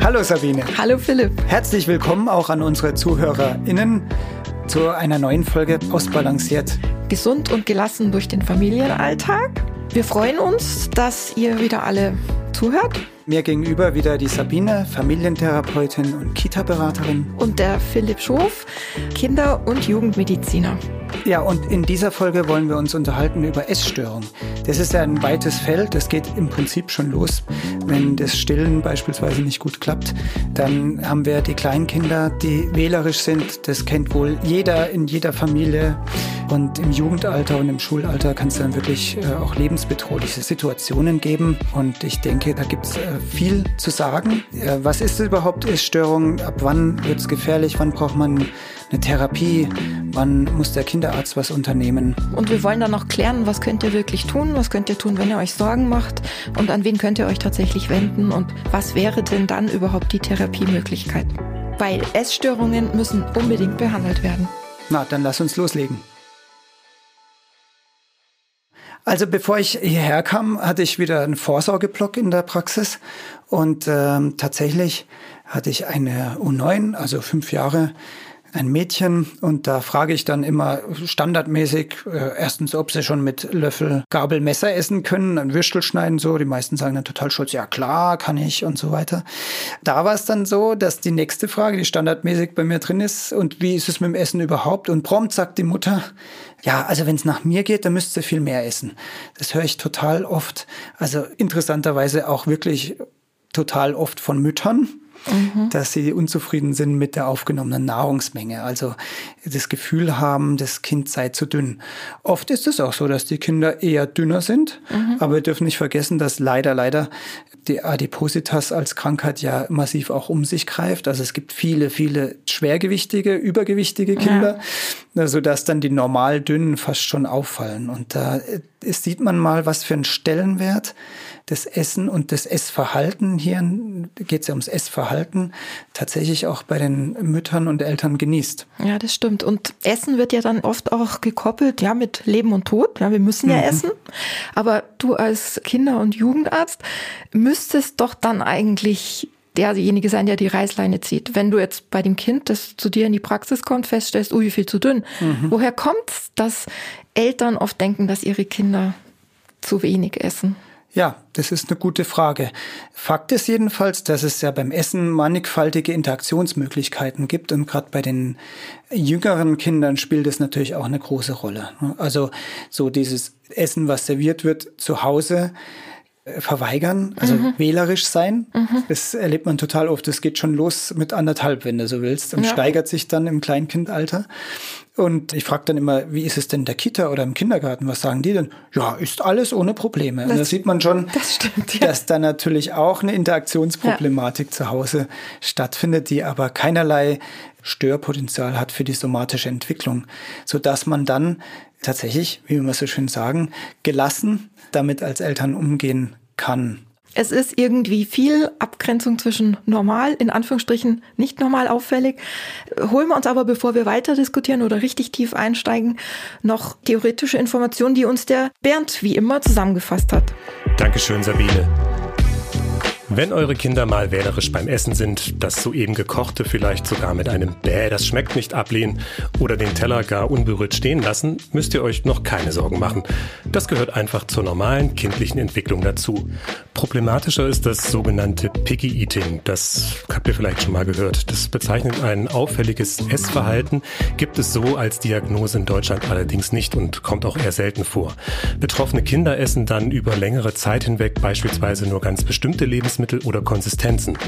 Hallo Sabine. Hallo Philipp. Herzlich willkommen auch an unsere ZuhörerInnen zu einer neuen Folge Ausbalanciert. Gesund und gelassen durch den Familienalltag. Wir freuen uns, dass ihr wieder alle zuhört. Mir gegenüber wieder die Sabine, Familientherapeutin und Kita-Beraterin. Und der Philipp Schof, Kinder- und Jugendmediziner. Ja, und in dieser Folge wollen wir uns unterhalten über Essstörungen. Das ist ja ein weites Feld. Das geht im Prinzip schon los. Wenn das Stillen beispielsweise nicht gut klappt, dann haben wir die Kleinkinder, die wählerisch sind. Das kennt wohl jeder in jeder Familie. Und im Jugendalter und im Schulalter kann es dann wirklich äh, auch lebensbedrohliche Situationen geben. Und ich denke, da gibt es äh, viel zu sagen. Äh, was ist überhaupt Essstörung? Ab wann wird es gefährlich? Wann braucht man eine Therapie? Wann muss der Kinderarzt was unternehmen? Und wir wollen dann noch klären, was könnt ihr wirklich tun? Was könnt ihr tun, wenn ihr euch Sorgen macht? Und an wen könnt ihr euch tatsächlich wenden? Und was wäre denn dann überhaupt die Therapiemöglichkeit? Weil Essstörungen müssen unbedingt behandelt werden. Na, dann lass uns loslegen. Also bevor ich hierher kam, hatte ich wieder einen Vorsorgeblock in der Praxis. Und ähm, tatsächlich hatte ich eine U9, also fünf Jahre, ein Mädchen und da frage ich dann immer standardmäßig äh, erstens, ob sie schon mit Löffel, Gabel, Messer essen können, ein Würstel schneiden so. Die meisten sagen dann total stolz, ja klar, kann ich und so weiter. Da war es dann so, dass die nächste Frage, die standardmäßig bei mir drin ist, und wie ist es mit dem Essen überhaupt? Und prompt sagt die Mutter, ja, also wenn es nach mir geht, dann müsst ihr viel mehr essen. Das höre ich total oft. Also interessanterweise auch wirklich total oft von Müttern mhm. dass sie unzufrieden sind mit der aufgenommenen Nahrungsmenge. Also das Gefühl haben, das Kind sei zu dünn. Oft ist es auch so, dass die Kinder eher dünner sind, mhm. aber wir dürfen nicht vergessen, dass leider, leider die Adipositas als Krankheit ja massiv auch um sich greift. Also es gibt viele, viele schwergewichtige, übergewichtige Kinder, ja. sodass dann die normal dünnen fast schon auffallen. Und da äh, sieht man mal, was für ein Stellenwert das Essen und das Essverhalten, hier geht es ja ums Essverhalten, tatsächlich auch bei den Müttern und Eltern genießt. Ja, das stimmt. Und Essen wird ja dann oft auch gekoppelt, ja, mit Leben und Tod. Ja, wir müssen ja mhm. essen. Aber du als Kinder- und Jugendarzt müsstest doch dann eigentlich derjenige sein, der die Reißleine zieht. Wenn du jetzt bei dem Kind, das zu dir in die Praxis kommt, feststellst, ui, viel zu dünn. Mhm. Woher kommt es, dass Eltern oft denken, dass ihre Kinder zu wenig essen? Ja, das ist eine gute Frage. Fakt ist jedenfalls, dass es ja beim Essen mannigfaltige Interaktionsmöglichkeiten gibt und gerade bei den jüngeren Kindern spielt es natürlich auch eine große Rolle. Also so dieses Essen, was serviert wird zu Hause, äh, verweigern, also mhm. wählerisch sein. Mhm. Das erlebt man total oft. Das geht schon los mit anderthalb, wenn du so willst, und ja. steigert sich dann im Kleinkindalter. Und ich frage dann immer, wie ist es denn in der Kita oder im Kindergarten? Was sagen die denn? Ja, ist alles ohne Probleme. Das, und da sieht man schon, das stimmt, ja. dass da natürlich auch eine Interaktionsproblematik ja. zu Hause stattfindet, die aber keinerlei Störpotenzial hat für die somatische Entwicklung, so dass man dann tatsächlich, wie wir so schön sagen, gelassen damit als Eltern umgehen kann. Es ist irgendwie viel Abgrenzung zwischen normal, in Anführungsstrichen nicht normal auffällig. Holen wir uns aber, bevor wir weiter diskutieren oder richtig tief einsteigen, noch theoretische Informationen, die uns der Bernd wie immer zusammengefasst hat. Dankeschön, Sabine. Wenn eure Kinder mal wählerisch beim Essen sind, das soeben gekochte vielleicht sogar mit einem Bäh, das schmeckt nicht ablehnen oder den Teller gar unberührt stehen lassen, müsst ihr euch noch keine Sorgen machen. Das gehört einfach zur normalen kindlichen Entwicklung dazu. Problematischer ist das sogenannte Picky Eating. Das habt ihr vielleicht schon mal gehört. Das bezeichnet ein auffälliges Essverhalten, gibt es so als Diagnose in Deutschland allerdings nicht und kommt auch eher selten vor. Betroffene Kinder essen dann über längere Zeit hinweg beispielsweise nur ganz bestimmte Lebensmittel Lebensmittel oder Konsistenzen.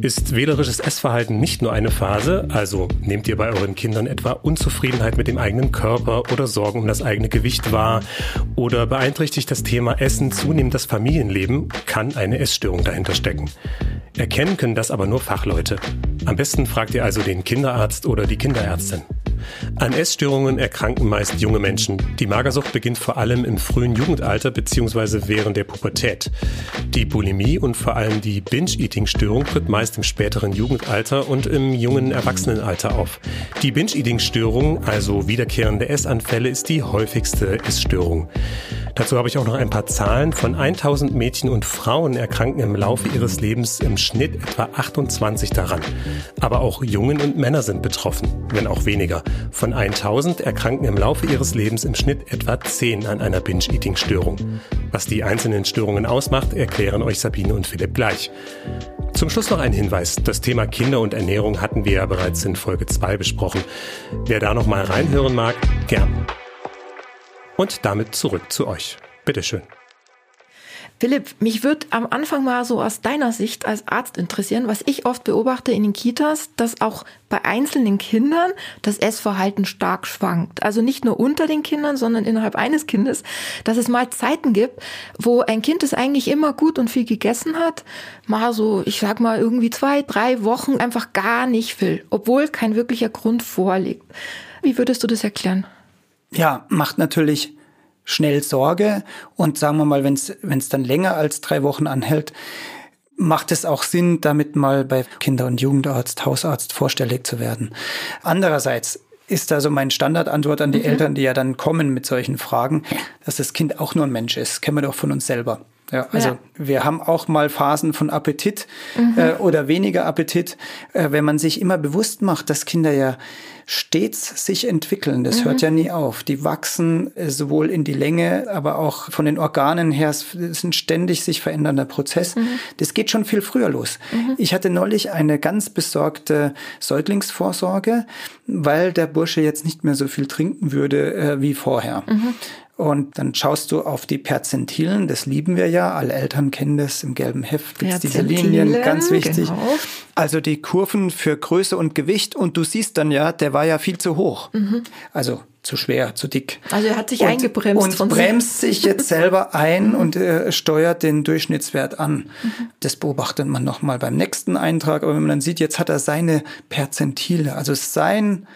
Ist wählerisches Essverhalten nicht nur eine Phase, also nehmt ihr bei euren Kindern etwa Unzufriedenheit mit dem eigenen Körper oder Sorgen um das eigene Gewicht wahr oder beeinträchtigt das Thema Essen zunehmend das Familienleben, kann eine Essstörung dahinter stecken. Erkennen können das aber nur Fachleute. Am besten fragt ihr also den Kinderarzt oder die Kinderärztin. An Essstörungen erkranken meist junge Menschen. Die Magersucht beginnt vor allem im frühen Jugendalter bzw. während der Pubertät. Die Bulimie und vor allem die Binge-Eating-Störung tritt meist im späteren Jugendalter und im jungen Erwachsenenalter auf. Die Binge-Eating-Störung, also wiederkehrende Essanfälle, ist die häufigste Essstörung. Dazu habe ich auch noch ein paar Zahlen. Von 1000 Mädchen und Frauen erkranken im Laufe ihres Lebens im Schnitt etwa 28 daran. Aber auch Jungen und Männer sind betroffen, wenn auch weniger. Von 1000 erkranken im Laufe ihres Lebens im Schnitt etwa 10 an einer Binge-Eating-Störung. Was die einzelnen Störungen ausmacht, erklären euch Sabine und Philipp gleich. Zum Schluss noch ein Hinweis. Das Thema Kinder und Ernährung hatten wir ja bereits in Folge 2 besprochen. Wer da noch mal reinhören mag, gern. Und damit zurück zu euch. Bitteschön. Philipp, mich würde am Anfang mal so aus deiner Sicht als Arzt interessieren, was ich oft beobachte in den Kitas, dass auch bei einzelnen Kindern das Essverhalten stark schwankt. Also nicht nur unter den Kindern, sondern innerhalb eines Kindes, dass es mal Zeiten gibt, wo ein Kind es eigentlich immer gut und viel gegessen hat, mal so, ich sag mal, irgendwie zwei, drei Wochen einfach gar nicht will, obwohl kein wirklicher Grund vorliegt. Wie würdest du das erklären? Ja, macht natürlich schnell Sorge. Und sagen wir mal, wenn es dann länger als drei Wochen anhält, macht es auch Sinn, damit mal bei Kinder- und Jugendarzt, Hausarzt vorstellig zu werden. Andererseits ist also meine Standardantwort an die mhm. Eltern, die ja dann kommen mit solchen Fragen, dass das Kind auch nur ein Mensch ist. Kennen wir doch von uns selber. Ja, also ja. wir haben auch mal Phasen von Appetit mhm. äh, oder weniger Appetit, äh, wenn man sich immer bewusst macht, dass Kinder ja stets sich entwickeln. Das mhm. hört ja nie auf. Die wachsen äh, sowohl in die Länge, aber auch von den Organen her. Es ist ein ständig sich verändernder Prozess. Mhm. Das geht schon viel früher los. Mhm. Ich hatte neulich eine ganz besorgte Säuglingsvorsorge, weil der Bursche jetzt nicht mehr so viel trinken würde äh, wie vorher. Und dann schaust du auf die Perzentilen, das lieben wir ja, alle Eltern kennen das, im gelben Heft gibt es diese Linien, ganz wichtig. Genau. Also die Kurven für Größe und Gewicht und du siehst dann ja, der war ja viel zu hoch. Mhm. Also zu schwer, zu dick. Also er hat sich und, eingebremst. Und bremst sich jetzt selber ein mhm. und äh, steuert den Durchschnittswert an. Mhm. Das beobachtet man nochmal beim nächsten Eintrag. Aber wenn man dann sieht, jetzt hat er seine Perzentile, also sein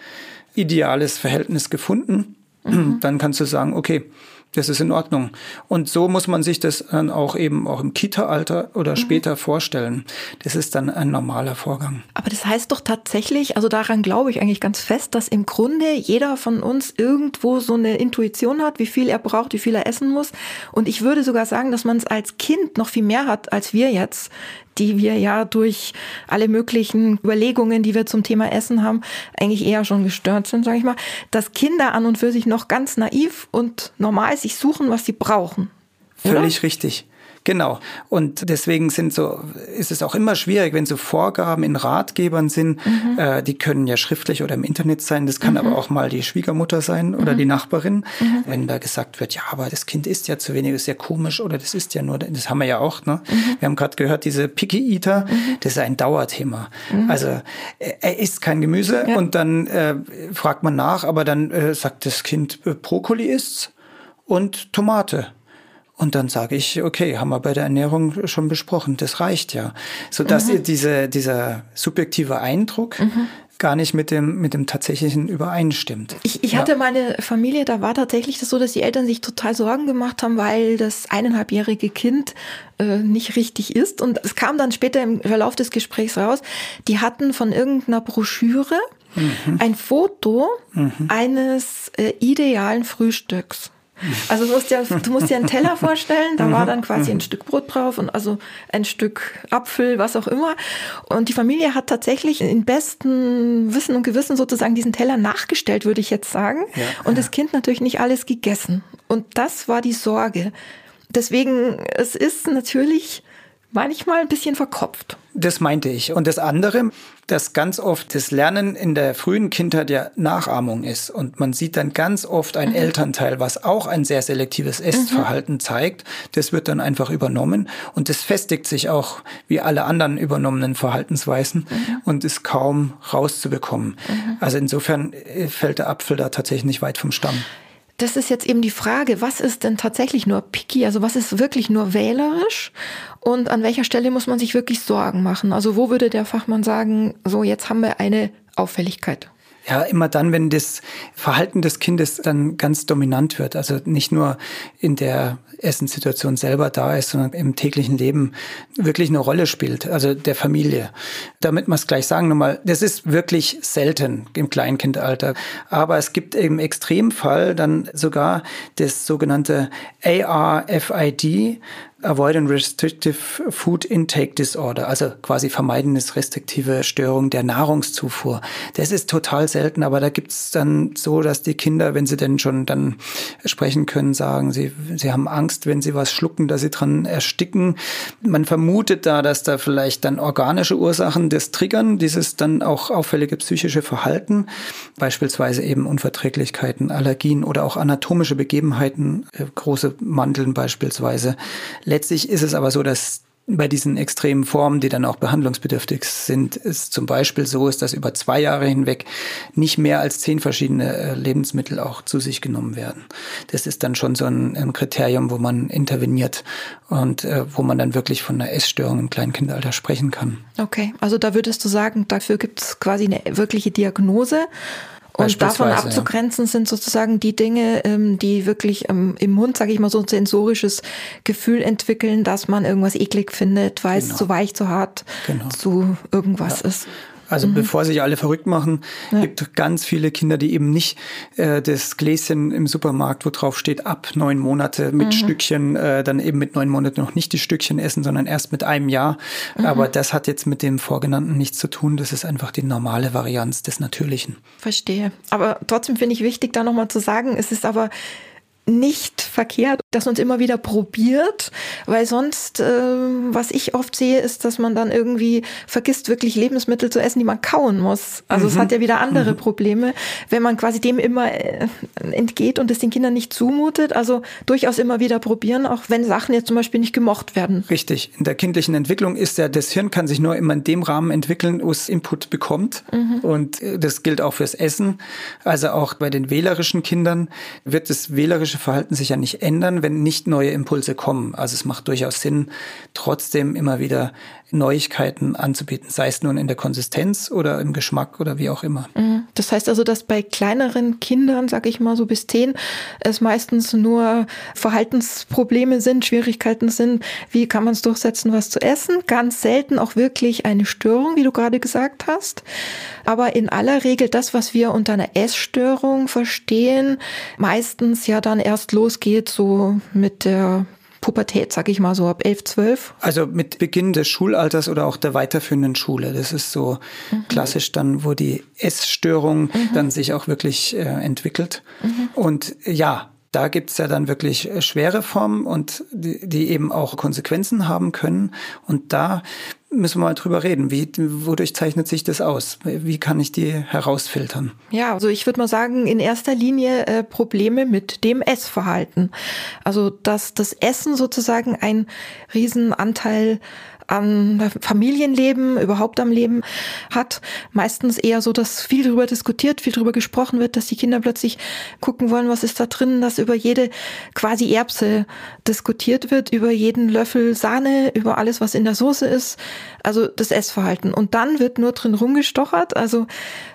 ideales Verhältnis gefunden mhm. dann kannst du sagen, okay, das ist in Ordnung. Und so muss man sich das dann auch eben auch im Kita-Alter oder mhm. später vorstellen. Das ist dann ein normaler Vorgang. Aber das heißt doch tatsächlich, also daran glaube ich eigentlich ganz fest, dass im Grunde jeder von uns irgendwo so eine Intuition hat, wie viel er braucht, wie viel er essen muss. Und ich würde sogar sagen, dass man es als Kind noch viel mehr hat als wir jetzt die wir ja durch alle möglichen Überlegungen, die wir zum Thema Essen haben, eigentlich eher schon gestört sind, sage ich mal, dass Kinder an und für sich noch ganz naiv und normal sich suchen, was sie brauchen. Völlig richtig. Genau. Und deswegen sind so, ist es auch immer schwierig, wenn so Vorgaben in Ratgebern sind, mhm. äh, die können ja schriftlich oder im Internet sein, das kann mhm. aber auch mal die Schwiegermutter sein oder mhm. die Nachbarin. Mhm. Wenn da gesagt wird, ja, aber das Kind isst ja zu wenig, ist ja komisch oder das ist ja nur, das haben wir ja auch, ne? Mhm. Wir haben gerade gehört, diese Picky Eater, mhm. das ist ein Dauerthema. Also er isst kein Gemüse ja. und dann äh, fragt man nach, aber dann äh, sagt das Kind, äh, Brokkoli isst's und Tomate. Und dann sage ich, okay, haben wir bei der Ernährung schon besprochen, das reicht ja. Sodass mhm. diese, dieser subjektive Eindruck mhm. gar nicht mit dem, mit dem tatsächlichen übereinstimmt. Ich, ich ja. hatte meine Familie, da war tatsächlich das so, dass die Eltern sich total Sorgen gemacht haben, weil das eineinhalbjährige Kind äh, nicht richtig ist. Und es kam dann später im Verlauf des Gesprächs raus, die hatten von irgendeiner Broschüre mhm. ein Foto mhm. eines äh, idealen Frühstücks. Also du musst, dir, du musst dir einen Teller vorstellen, da war mhm. dann quasi ein mhm. Stück Brot drauf und also ein Stück Apfel, was auch immer. Und die Familie hat tatsächlich in besten Wissen und Gewissen sozusagen diesen Teller nachgestellt, würde ich jetzt sagen. Ja, und das Kind natürlich nicht alles gegessen. Und das war die Sorge. Deswegen, es ist natürlich manchmal ein bisschen verkopft. Das meinte ich. Und das andere, dass ganz oft das Lernen in der frühen Kindheit ja Nachahmung ist. Und man sieht dann ganz oft ein mhm. Elternteil, was auch ein sehr selektives Essverhalten mhm. zeigt. Das wird dann einfach übernommen. Und das festigt sich auch wie alle anderen übernommenen Verhaltensweisen mhm. und ist kaum rauszubekommen. Mhm. Also insofern äh, fällt der Apfel da tatsächlich nicht weit vom Stamm das ist jetzt eben die Frage, was ist denn tatsächlich nur picky? Also was ist wirklich nur wählerisch? Und an welcher Stelle muss man sich wirklich Sorgen machen? Also wo würde der Fachmann sagen, so jetzt haben wir eine Auffälligkeit? Ja, immer dann, wenn das Verhalten des Kindes dann ganz dominant wird. Also nicht nur in der Essenssituation selber da ist, sondern im täglichen Leben wirklich eine Rolle spielt, also der Familie. Damit man es gleich sagen, nochmal, das ist wirklich selten im Kleinkindalter. Aber es gibt im Extremfall dann sogar das sogenannte ARFID, Avoid and Restrictive Food Intake Disorder, also quasi vermeidendes restriktive Störung der Nahrungszufuhr. Das ist total selten, aber da gibt's dann so, dass die Kinder, wenn sie denn schon dann sprechen können, sagen, sie, sie haben Angst, wenn sie was schlucken, dass sie dran ersticken. Man vermutet da, dass da vielleicht dann organische Ursachen das triggern, dieses dann auch auffällige psychische Verhalten, beispielsweise eben Unverträglichkeiten, Allergien oder auch anatomische Begebenheiten, äh, große Mandeln beispielsweise Letztlich ist es aber so, dass bei diesen extremen Formen, die dann auch behandlungsbedürftig sind, es zum Beispiel so ist, dass über zwei Jahre hinweg nicht mehr als zehn verschiedene äh, Lebensmittel auch zu sich genommen werden. Das ist dann schon so ein, ein Kriterium, wo man interveniert und äh, wo man dann wirklich von einer Essstörung im Kleinkindalter sprechen kann. Okay, also da würdest du sagen, dafür gibt es quasi eine wirkliche Diagnose und davon abzugrenzen ja. sind sozusagen die Dinge, ähm, die wirklich ähm, im Mund, sage ich mal, so ein sensorisches Gefühl entwickeln, dass man irgendwas eklig findet, weil genau. es zu weich, zu hart, genau. zu irgendwas ja. ist. Also mhm. bevor sich alle verrückt machen, ja. gibt ganz viele Kinder, die eben nicht äh, das Gläschen im Supermarkt, wo drauf steht, ab neun Monate mit mhm. Stückchen, äh, dann eben mit neun Monaten noch nicht die Stückchen essen, sondern erst mit einem Jahr. Mhm. Aber das hat jetzt mit dem Vorgenannten nichts zu tun. Das ist einfach die normale Varianz des Natürlichen. Verstehe. Aber trotzdem finde ich wichtig, da nochmal zu sagen, es ist aber nicht verkehrt, dass man es immer wieder probiert, weil sonst, äh, was ich oft sehe, ist, dass man dann irgendwie vergisst, wirklich Lebensmittel zu essen, die man kauen muss. Also mhm. es hat ja wieder andere mhm. Probleme, wenn man quasi dem immer äh, entgeht und es den Kindern nicht zumutet. Also durchaus immer wieder probieren, auch wenn Sachen jetzt zum Beispiel nicht gemocht werden. Richtig. In der kindlichen Entwicklung ist ja, das Hirn kann sich nur immer in dem Rahmen entwickeln, wo es Input bekommt. Mhm. Und äh, das gilt auch fürs Essen. Also auch bei den wählerischen Kindern wird das wählerische psychische Verhalten sich ja nicht ändern, wenn nicht neue Impulse kommen. Also es macht durchaus Sinn, trotzdem immer wieder Neuigkeiten anzubieten, sei es nun in der Konsistenz oder im Geschmack oder wie auch immer. Mhm. Das heißt also, dass bei kleineren Kindern, sag ich mal so bis zehn, es meistens nur Verhaltensprobleme sind, Schwierigkeiten sind. Wie kann man es durchsetzen, was zu essen? Ganz selten auch wirklich eine Störung, wie du gerade gesagt hast. Aber in aller Regel das, was wir unter einer Essstörung verstehen, meistens ja dann erst losgeht so mit der Pubertät, sag ich mal so ab 11, 12? Also mit Beginn des Schulalters oder auch der weiterführenden Schule. Das ist so mhm. klassisch dann, wo die Essstörung mhm. dann sich auch wirklich äh, entwickelt. Mhm. Und ja, da gibt's ja dann wirklich äh, schwere Formen und die, die eben auch Konsequenzen haben können. Und da müssen wir mal drüber reden. Wie, wodurch zeichnet sich das aus? Wie kann ich die herausfiltern? Ja, also ich würde mal sagen, in erster Linie äh, Probleme mit dem Essverhalten. Also, dass das Essen sozusagen ein Riesenanteil am Familienleben, überhaupt am Leben hat. Meistens eher so, dass viel darüber diskutiert, viel darüber gesprochen wird, dass die Kinder plötzlich gucken wollen, was ist da drin, dass über jede quasi Erbse diskutiert wird, über jeden Löffel Sahne, über alles, was in der Soße ist. Also das Essverhalten. Und dann wird nur drin rumgestochert. Also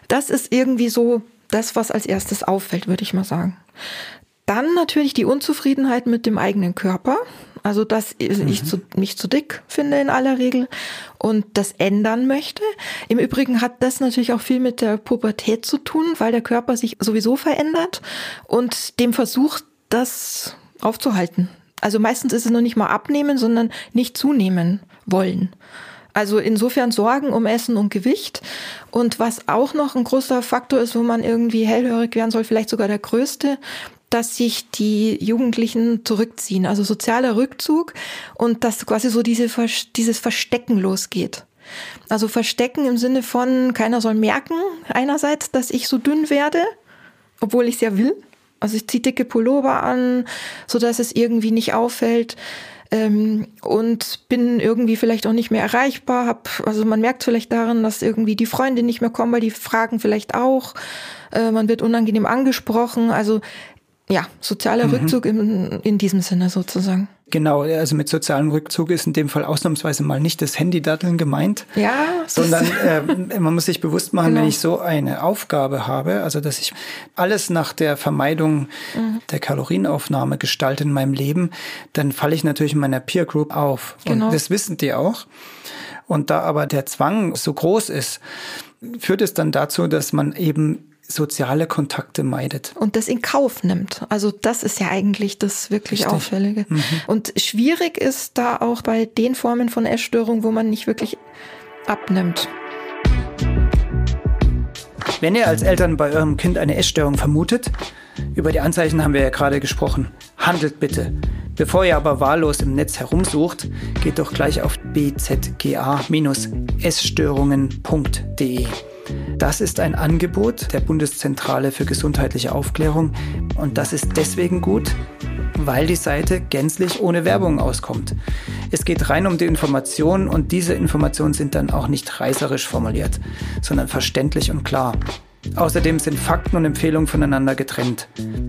das ist irgendwie so das, was als erstes auffällt, würde ich mal sagen. Dann natürlich die Unzufriedenheit mit dem eigenen Körper. Also, dass mhm. ich zu, mich zu dick finde in aller Regel und das ändern möchte. Im Übrigen hat das natürlich auch viel mit der Pubertät zu tun, weil der Körper sich sowieso verändert und dem versucht, das aufzuhalten. Also meistens ist es noch nicht mal abnehmen, sondern nicht zunehmen wollen. Also insofern Sorgen um Essen und Gewicht. Und was auch noch ein großer Faktor ist, wo man irgendwie hellhörig werden soll, vielleicht sogar der größte, dass sich die Jugendlichen zurückziehen, also sozialer Rückzug und dass quasi so diese, dieses Verstecken losgeht. Also Verstecken im Sinne von, keiner soll merken, einerseits, dass ich so dünn werde, obwohl ich es ja will. Also ich ziehe dicke Pullover an, so dass es irgendwie nicht auffällt ähm, und bin irgendwie vielleicht auch nicht mehr erreichbar. Hab, also man merkt vielleicht daran, dass irgendwie die Freunde nicht mehr kommen, weil die fragen vielleicht auch. Äh, man wird unangenehm angesprochen. Also ja, sozialer mhm. Rückzug in, in diesem Sinne sozusagen. Genau, also mit sozialem Rückzug ist in dem Fall ausnahmsweise mal nicht das Handy-Datteln gemeint, ja, sondern äh, man muss sich bewusst machen, genau. wenn ich so eine Aufgabe habe, also dass ich alles nach der Vermeidung mhm. der Kalorienaufnahme gestalte in meinem Leben, dann falle ich natürlich in meiner Peer Group auf. Genau. Und das wissen die auch. Und da aber der Zwang so groß ist, führt es dann dazu, dass man eben soziale Kontakte meidet. Und das in Kauf nimmt. Also das ist ja eigentlich das wirklich Richtig. Auffällige. Mhm. Und schwierig ist da auch bei den Formen von Essstörung, wo man nicht wirklich abnimmt. Wenn ihr als Eltern bei eurem Kind eine Essstörung vermutet, über die Anzeichen haben wir ja gerade gesprochen, handelt bitte. Bevor ihr aber wahllos im Netz herumsucht, geht doch gleich auf bzga-essstörungen.de. Das ist ein Angebot der Bundeszentrale für gesundheitliche Aufklärung und das ist deswegen gut, weil die Seite gänzlich ohne Werbung auskommt. Es geht rein um die Informationen und diese Informationen sind dann auch nicht reißerisch formuliert, sondern verständlich und klar. Außerdem sind Fakten und Empfehlungen voneinander getrennt.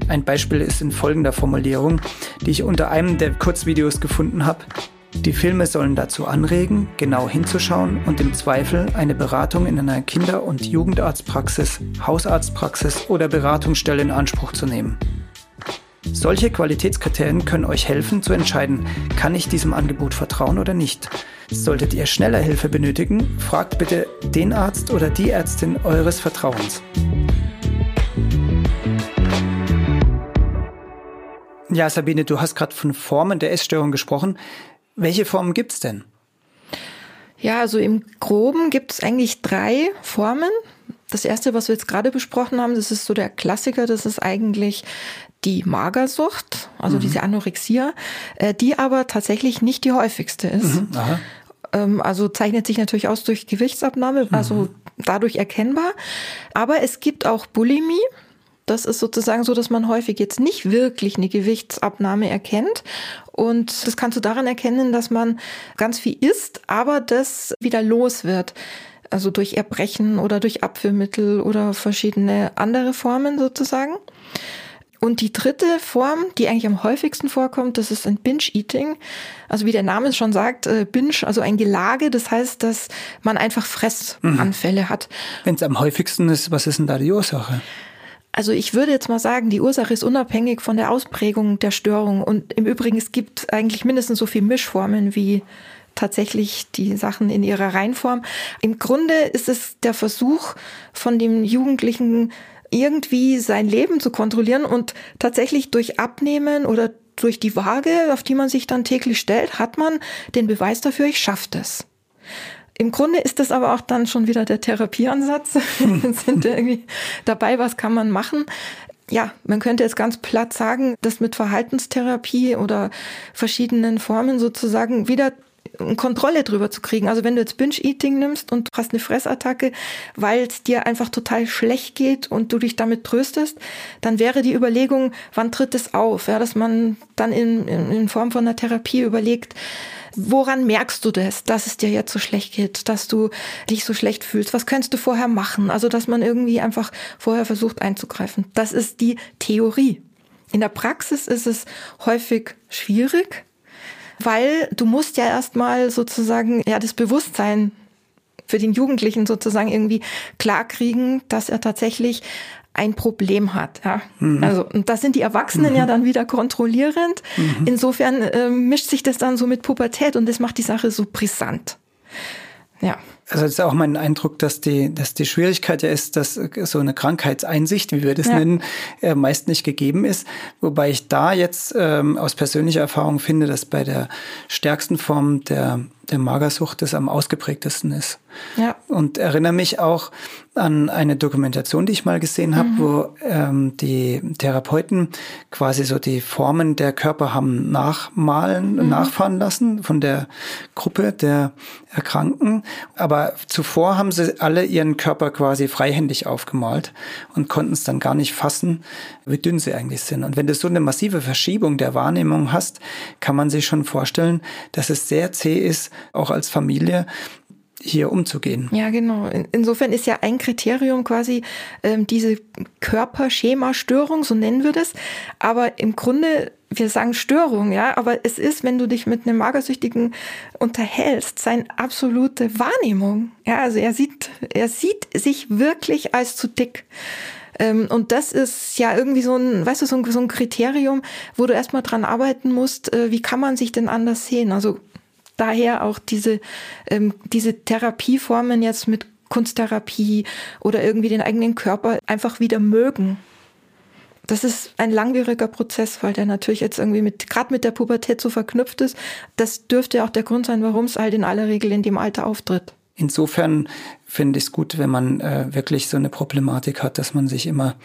Ein Beispiel ist in folgender Formulierung, die ich unter einem der Kurzvideos gefunden habe. Die Filme sollen dazu anregen, genau hinzuschauen und im Zweifel eine Beratung in einer Kinder- und Jugendarztpraxis, Hausarztpraxis oder Beratungsstelle in Anspruch zu nehmen. Solche Qualitätskriterien können euch helfen zu entscheiden, kann ich diesem Angebot vertrauen oder nicht. Solltet ihr schneller Hilfe benötigen, fragt bitte den Arzt oder die Ärztin eures Vertrauens. Ja, Sabine, du hast gerade von Formen der Essstörung gesprochen. Welche Formen gibt es denn? Ja, also im Groben gibt es eigentlich drei Formen. Das erste, was wir jetzt gerade besprochen haben, das ist so der Klassiker, das ist eigentlich die Magersucht, also mhm. diese Anorexia, äh, die aber tatsächlich nicht die häufigste ist. Mhm, ähm, also zeichnet sich natürlich aus durch Gewichtsabnahme, also mhm. dadurch erkennbar. Aber es gibt auch Bulimie. Das ist sozusagen so, dass man häufig jetzt nicht wirklich eine Gewichtsabnahme erkennt. Und das kannst du daran erkennen, dass man ganz viel isst, aber das wieder los wird. Also durch Erbrechen oder durch Abführmittel oder verschiedene andere Formen sozusagen. Und die dritte Form, die eigentlich am häufigsten vorkommt, das ist ein Binge-Eating. Also wie der Name es schon sagt, äh, Binge, also ein Gelage. Das heißt, dass man einfach Fressanfälle mhm. hat. Wenn es am häufigsten ist, was ist denn da die Ursache? Also ich würde jetzt mal sagen, die Ursache ist unabhängig von der Ausprägung der Störung. Und im Übrigen, es gibt eigentlich mindestens so viele Mischformen wie tatsächlich die Sachen in ihrer Reihenform. Im Grunde ist es der Versuch von dem Jugendlichen irgendwie sein Leben zu kontrollieren und tatsächlich durch Abnehmen oder durch die Waage, auf die man sich dann täglich stellt, hat man den Beweis dafür, ich schaffe das. Im Grunde ist das aber auch dann schon wieder der Therapieansatz. sind irgendwie dabei, was kann man machen? Ja, man könnte jetzt ganz platt sagen, dass mit Verhaltenstherapie oder verschiedenen Formen sozusagen wieder Kontrolle drüber zu kriegen. Also wenn du jetzt Binge-Eating nimmst und hast eine Fressattacke, weil es dir einfach total schlecht geht und du dich damit tröstest, dann wäre die Überlegung, wann tritt es auf? Ja, dass man dann in, in, in Form von einer Therapie überlegt, woran merkst du das, dass es dir jetzt so schlecht geht, dass du dich so schlecht fühlst? Was könntest du vorher machen? Also, dass man irgendwie einfach vorher versucht einzugreifen. Das ist die Theorie. In der Praxis ist es häufig schwierig, weil du musst ja erstmal sozusagen ja das Bewusstsein für den Jugendlichen sozusagen irgendwie klarkriegen, dass er tatsächlich ein Problem hat. Ja. Mhm. Also, und das sind die Erwachsenen mhm. ja dann wieder kontrollierend. Mhm. Insofern äh, mischt sich das dann so mit Pubertät und das macht die Sache so brisant. Ja. Also es ist auch mein Eindruck, dass die, dass die Schwierigkeit ja ist, dass so eine Krankheitseinsicht, wie wir das ja. nennen, äh, meist nicht gegeben ist. Wobei ich da jetzt ähm, aus persönlicher Erfahrung finde, dass bei der stärksten Form der, der Magersucht das am ausgeprägtesten ist. Ja. Und erinnere mich auch an eine Dokumentation, die ich mal gesehen habe, mhm. wo ähm, die Therapeuten quasi so die Formen der Körper haben nachmalen, mhm. nachfahren lassen von der Gruppe der Erkrankten. Aber zuvor haben sie alle ihren Körper quasi freihändig aufgemalt und konnten es dann gar nicht fassen, wie dünn sie eigentlich sind. Und wenn du so eine massive Verschiebung der Wahrnehmung hast, kann man sich schon vorstellen, dass es sehr zäh ist, auch als Familie, hier umzugehen. Ja, genau. insofern ist ja ein Kriterium quasi ähm, diese Körperschema-Störung, so nennen wir das. Aber im Grunde, wir sagen Störung, ja, aber es ist, wenn du dich mit einem Magersüchtigen unterhältst, seine absolute Wahrnehmung. Ja, also er sieht, er sieht sich wirklich als zu dick. Ähm, und das ist ja irgendwie so ein, weißt du, so ein, so ein Kriterium, wo du erstmal dran arbeiten musst, äh, wie kann man sich denn anders sehen? Also daher auch diese, ähm, diese Therapieformen jetzt mit Kunsttherapie oder irgendwie den eigenen Körper einfach wieder mögen. Das ist ein langwieriger Prozess, weil der natürlich jetzt irgendwie mit, gerade mit der Pubertät so verknüpft ist. Das dürfte auch der Grund sein, warum es halt in aller Regel in dem Alter auftritt. Insofern finde ich es gut, wenn man äh, wirklich so eine Problematik hat, dass man sich immer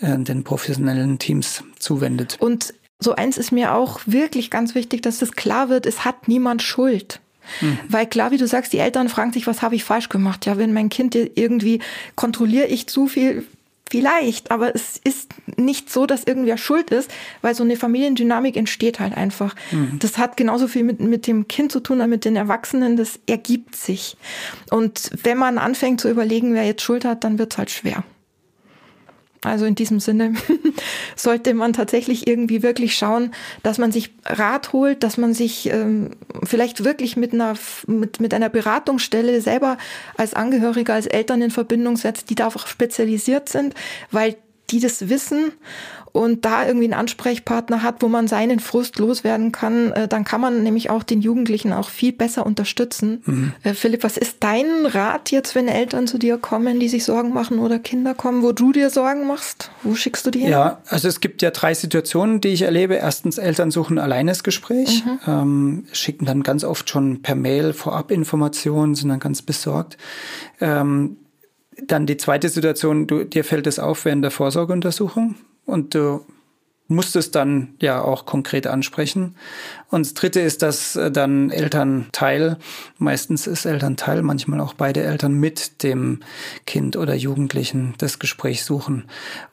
äh, den professionellen Teams zuwendet. Und so eins ist mir auch wirklich ganz wichtig, dass das klar wird, es hat niemand Schuld. Mhm. Weil klar, wie du sagst, die Eltern fragen sich, was habe ich falsch gemacht? Ja, wenn mein Kind irgendwie kontrolliere ich zu viel, vielleicht, aber es ist nicht so, dass irgendwer schuld ist, weil so eine Familiendynamik entsteht halt einfach. Mhm. Das hat genauso viel mit, mit dem Kind zu tun, als mit den Erwachsenen, das ergibt sich. Und wenn man anfängt zu überlegen, wer jetzt Schuld hat, dann wird es halt schwer. Also in diesem Sinne sollte man tatsächlich irgendwie wirklich schauen, dass man sich Rat holt, dass man sich ähm, vielleicht wirklich mit einer, mit, mit einer Beratungsstelle selber als Angehöriger, als Eltern in Verbindung setzt, die darauf spezialisiert sind, weil die das wissen und da irgendwie einen Ansprechpartner hat, wo man seinen Frust loswerden kann, äh, dann kann man nämlich auch den Jugendlichen auch viel besser unterstützen. Mhm. Äh, Philipp, was ist dein Rat jetzt, wenn Eltern zu dir kommen, die sich Sorgen machen oder Kinder kommen, wo du dir Sorgen machst? Wo schickst du die hin? Ja, also es gibt ja drei Situationen, die ich erlebe. Erstens, Eltern suchen alleine das Gespräch, mhm. ähm, schicken dann ganz oft schon per Mail vorab Informationen, sind dann ganz besorgt. Ähm, dann die zweite Situation, du, dir fällt es auf während der Vorsorgeuntersuchung und du musst es dann ja auch konkret ansprechen. Und das dritte ist, dass äh, dann Elternteil, meistens ist Elternteil, manchmal auch beide Eltern mit dem Kind oder Jugendlichen das Gespräch suchen.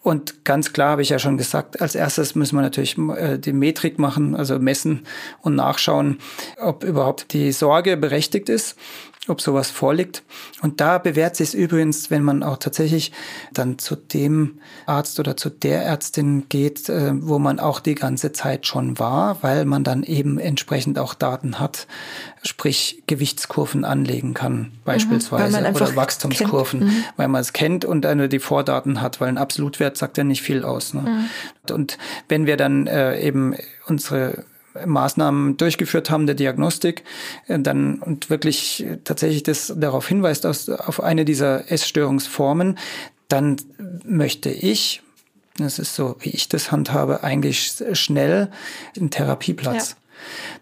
Und ganz klar habe ich ja schon gesagt, als erstes müssen wir natürlich äh, die Metrik machen, also messen und nachschauen, ob überhaupt die Sorge berechtigt ist ob sowas vorliegt. Und da bewährt sich es übrigens, wenn man auch tatsächlich dann zu dem Arzt oder zu der Ärztin geht, äh, wo man auch die ganze Zeit schon war, weil man dann eben entsprechend auch Daten hat, sprich Gewichtskurven anlegen kann, beispielsweise, mhm, oder Wachstumskurven, mhm. weil man es kennt und dann die Vordaten hat, weil ein Absolutwert sagt ja nicht viel aus. Ne? Mhm. Und wenn wir dann äh, eben unsere Maßnahmen durchgeführt haben der Diagnostik, äh, dann und wirklich tatsächlich das darauf hinweist, aus, auf eine dieser Essstörungsformen, dann möchte ich, das ist so, wie ich das handhabe, eigentlich schnell einen Therapieplatz. Ja.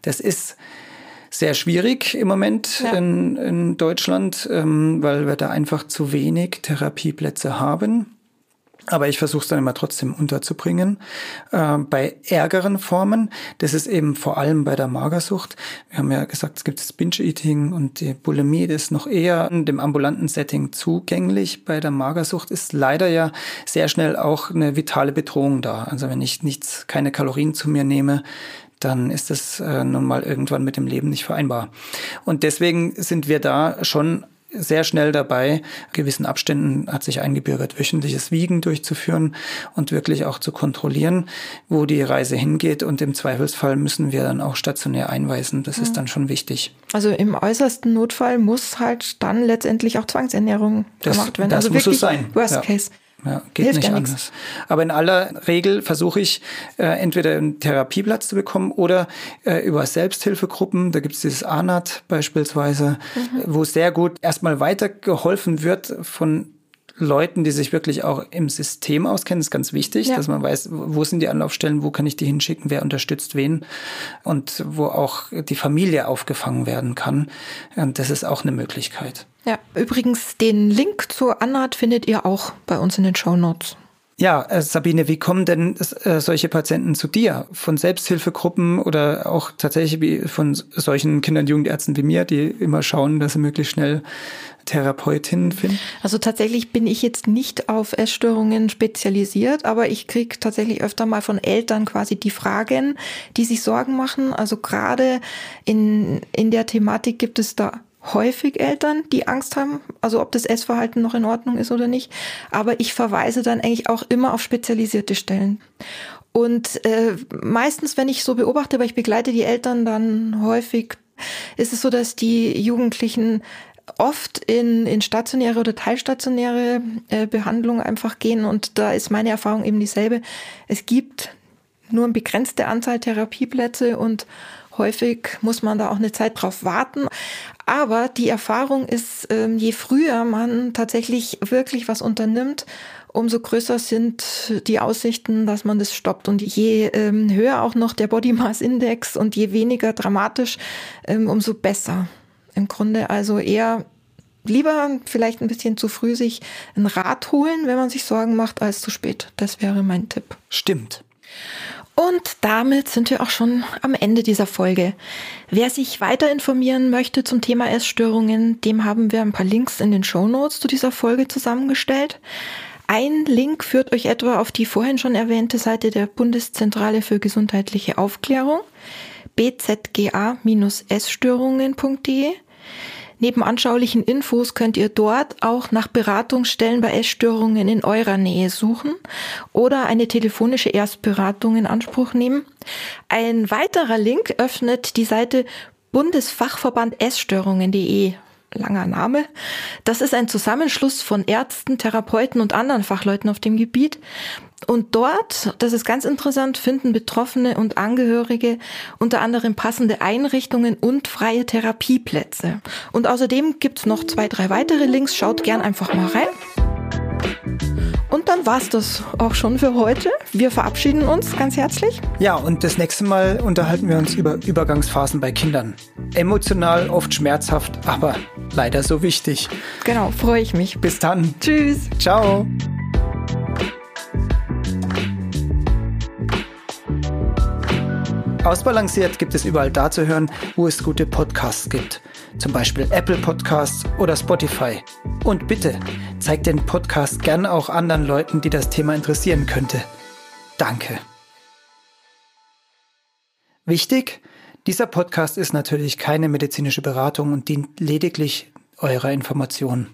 Das ist sehr schwierig im Moment ja. in, in Deutschland, ähm, weil wir da einfach zu wenig Therapieplätze haben. Aber ich versuche es dann immer trotzdem unterzubringen. Äh, bei ärgeren Formen, das ist eben vor allem bei der Magersucht. Wir haben ja gesagt, es gibt das Binge-Eating und die Bulimie, das ist noch eher dem ambulanten Setting zugänglich. Bei der Magersucht ist leider ja sehr schnell auch eine vitale Bedrohung da. Also wenn ich nichts, keine Kalorien zu mir nehme, dann ist das äh, nun mal irgendwann mit dem Leben nicht vereinbar. Und deswegen sind wir da schon sehr schnell dabei, gewissen Abständen hat sich eingebürgert, wöchentliches Wiegen durchzuführen und wirklich auch zu kontrollieren, wo die Reise hingeht. Und im Zweifelsfall müssen wir dann auch stationär einweisen. Das mhm. ist dann schon wichtig. Also im äußersten Notfall muss halt dann letztendlich auch Zwangsernährung das, gemacht werden. Das also muss es sein. Worst ja. Case. Ja, geht Hilft nicht ja anders. Nichts. Aber in aller Regel versuche ich äh, entweder einen Therapieplatz zu bekommen oder äh, über Selbsthilfegruppen. Da gibt es dieses ANAT beispielsweise, mhm. wo sehr gut erstmal weitergeholfen wird von Leuten, die sich wirklich auch im System auskennen, ist ganz wichtig, ja. dass man weiß, wo sind die Anlaufstellen, wo kann ich die hinschicken, wer unterstützt wen und wo auch die Familie aufgefangen werden kann. Und das ist auch eine Möglichkeit. Ja, übrigens den Link zur Anat findet ihr auch bei uns in den Show Notes. Ja, äh, Sabine, wie kommen denn äh, solche Patienten zu dir? Von Selbsthilfegruppen oder auch tatsächlich von solchen Kinder- und Jugendärzten wie mir, die immer schauen, dass sie möglichst schnell Therapeutinnen finden? Also tatsächlich bin ich jetzt nicht auf Essstörungen spezialisiert, aber ich kriege tatsächlich öfter mal von Eltern quasi die Fragen, die sich Sorgen machen. Also gerade in, in der Thematik gibt es da häufig Eltern, die Angst haben, also ob das Essverhalten noch in Ordnung ist oder nicht. Aber ich verweise dann eigentlich auch immer auf spezialisierte Stellen. Und äh, meistens, wenn ich so beobachte, weil ich begleite die Eltern dann häufig, ist es so, dass die Jugendlichen oft in, in stationäre oder teilstationäre äh, Behandlung einfach gehen. Und da ist meine Erfahrung eben dieselbe. Es gibt nur eine begrenzte Anzahl Therapieplätze und häufig muss man da auch eine Zeit drauf warten. Aber die Erfahrung ist, ähm, je früher man tatsächlich wirklich was unternimmt, umso größer sind die Aussichten, dass man das stoppt. Und je ähm, höher auch noch der Body Mass Index und je weniger dramatisch, ähm, umso besser. Im Grunde also eher lieber vielleicht ein bisschen zu früh sich ein Rat holen, wenn man sich Sorgen macht, als zu spät. Das wäre mein Tipp. Stimmt. Und damit sind wir auch schon am Ende dieser Folge. Wer sich weiter informieren möchte zum Thema Essstörungen, dem haben wir ein paar Links in den Show Notes zu dieser Folge zusammengestellt. Ein Link führt euch etwa auf die vorhin schon erwähnte Seite der Bundeszentrale für gesundheitliche Aufklärung bzga-essstörungen.de. Neben anschaulichen Infos könnt ihr dort auch nach Beratungsstellen bei Essstörungen in eurer Nähe suchen oder eine telefonische Erstberatung in Anspruch nehmen. Ein weiterer Link öffnet die Seite Bundesfachverband Essstörungen.de langer Name. Das ist ein Zusammenschluss von Ärzten, Therapeuten und anderen Fachleuten auf dem Gebiet. Und dort, das ist ganz interessant, finden Betroffene und Angehörige unter anderem passende Einrichtungen und freie Therapieplätze. Und außerdem gibt's noch zwei, drei weitere Links. Schaut gern einfach mal rein. Und dann war's das auch schon für heute. Wir verabschieden uns ganz herzlich. Ja, und das nächste Mal unterhalten wir uns über Übergangsphasen bei Kindern. Emotional, oft schmerzhaft, aber leider so wichtig. Genau, freue ich mich. Bis dann. Tschüss. Ciao. Ausbalanciert gibt es überall da zu hören, wo es gute Podcasts gibt. Zum Beispiel Apple Podcasts oder Spotify. Und bitte, zeigt den Podcast gern auch anderen Leuten, die das Thema interessieren könnte. Danke. Wichtig, dieser Podcast ist natürlich keine medizinische Beratung und dient lediglich eurer Information.